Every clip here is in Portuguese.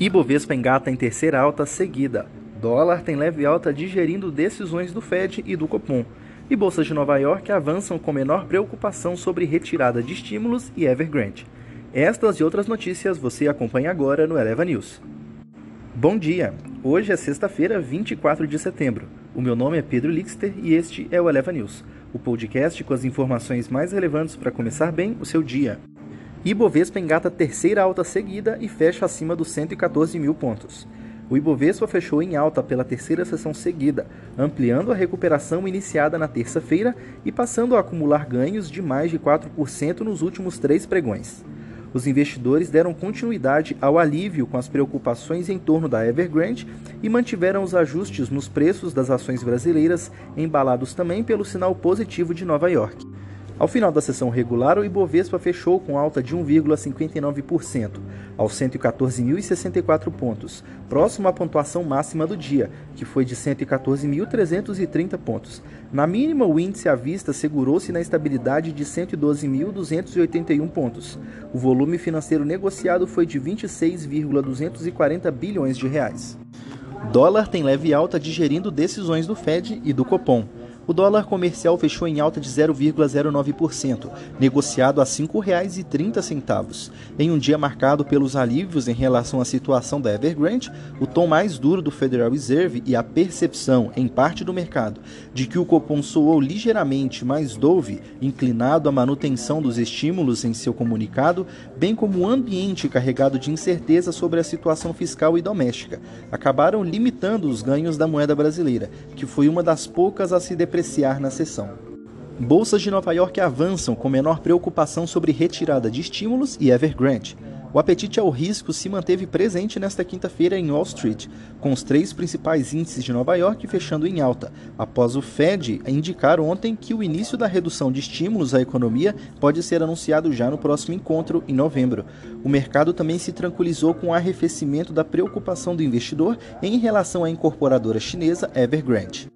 Ibovespa engata em terceira alta seguida. Dólar tem leve alta digerindo decisões do Fed e do Copom. E bolsas de Nova York avançam com menor preocupação sobre retirada de estímulos e Evergrande. Estas e outras notícias você acompanha agora no Eleva News. Bom dia! Hoje é sexta-feira, 24 de setembro. O meu nome é Pedro Lixter e este é o Eleva News, o podcast com as informações mais relevantes para começar bem o seu dia. Ibovespa engata terceira alta seguida e fecha acima dos 114 mil pontos. O Ibovespa fechou em alta pela terceira sessão seguida, ampliando a recuperação iniciada na terça-feira e passando a acumular ganhos de mais de 4% nos últimos três pregões. Os investidores deram continuidade ao alívio com as preocupações em torno da Evergrande e mantiveram os ajustes nos preços das ações brasileiras, embalados também pelo sinal positivo de Nova York. Ao final da sessão regular, o Ibovespa fechou com alta de 1,59%, aos 114.064 pontos, próximo à pontuação máxima do dia, que foi de 114.330 pontos. Na mínima, o índice à vista segurou-se na estabilidade de 112.281 pontos. O volume financeiro negociado foi de 26,240 bilhões de reais. Dólar tem leve alta digerindo decisões do Fed e do Copom. O dólar comercial fechou em alta de 0,09%, negociado a R$ 5,30. Em um dia marcado pelos alívios em relação à situação da Evergrande, o tom mais duro do Federal Reserve e a percepção, em parte do mercado, de que o Copom soou ligeiramente mais dove, inclinado à manutenção dos estímulos em seu comunicado, bem como o ambiente carregado de incerteza sobre a situação fiscal e doméstica, acabaram limitando os ganhos da moeda brasileira, que foi uma das poucas a se depreciar apreciar na sessão. Bolsas de Nova York avançam com menor preocupação sobre retirada de estímulos e Evergrande. O apetite ao risco se manteve presente nesta quinta-feira em Wall Street, com os três principais índices de Nova York fechando em alta, após o Fed indicar ontem que o início da redução de estímulos à economia pode ser anunciado já no próximo encontro, em novembro. O mercado também se tranquilizou com o arrefecimento da preocupação do investidor em relação à incorporadora chinesa Evergrande.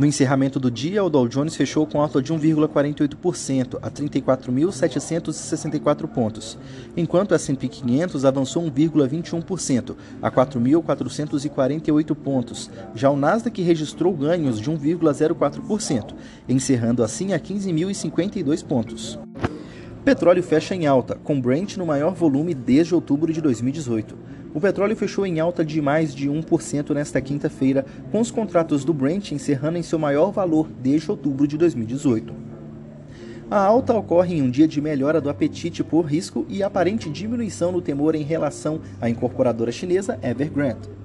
No encerramento do dia, o Dow Jones fechou com alta de 1,48% a 34.764 pontos, enquanto o S&P 500 avançou 1,21% a 4.448 pontos. Já o Nasdaq registrou ganhos de 1,04%, encerrando assim a 15.052 pontos. Petróleo fecha em alta, com Brent no maior volume desde outubro de 2018. O petróleo fechou em alta de mais de 1% nesta quinta-feira, com os contratos do Brent encerrando em seu maior valor desde outubro de 2018. A alta ocorre em um dia de melhora do apetite por risco e aparente diminuição no temor em relação à incorporadora chinesa Evergrande.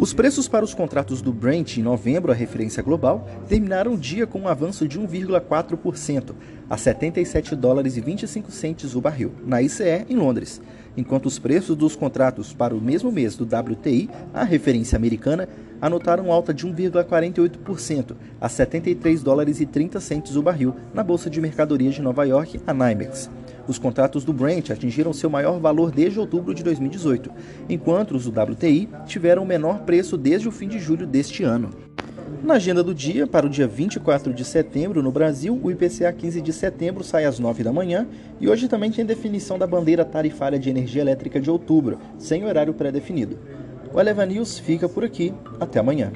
Os preços para os contratos do Brent em novembro, a referência global, terminaram o dia com um avanço de 1,4%, a 77 dólares e 25 centes o barril, na ICE em Londres, enquanto os preços dos contratos para o mesmo mês do WTI, a referência americana, anotaram alta de 1,48%, a 73 dólares e 30 centes o barril, na bolsa de mercadorias de Nova York, a NYMEX. Os contratos do Brent atingiram seu maior valor desde outubro de 2018, enquanto os do WTI tiveram o menor preço desde o fim de julho deste ano. Na agenda do dia, para o dia 24 de setembro, no Brasil, o IPCA 15 de setembro sai às 9 da manhã e hoje também tem definição da bandeira tarifária de energia elétrica de outubro, sem horário pré-definido. O Eleva News fica por aqui. Até amanhã.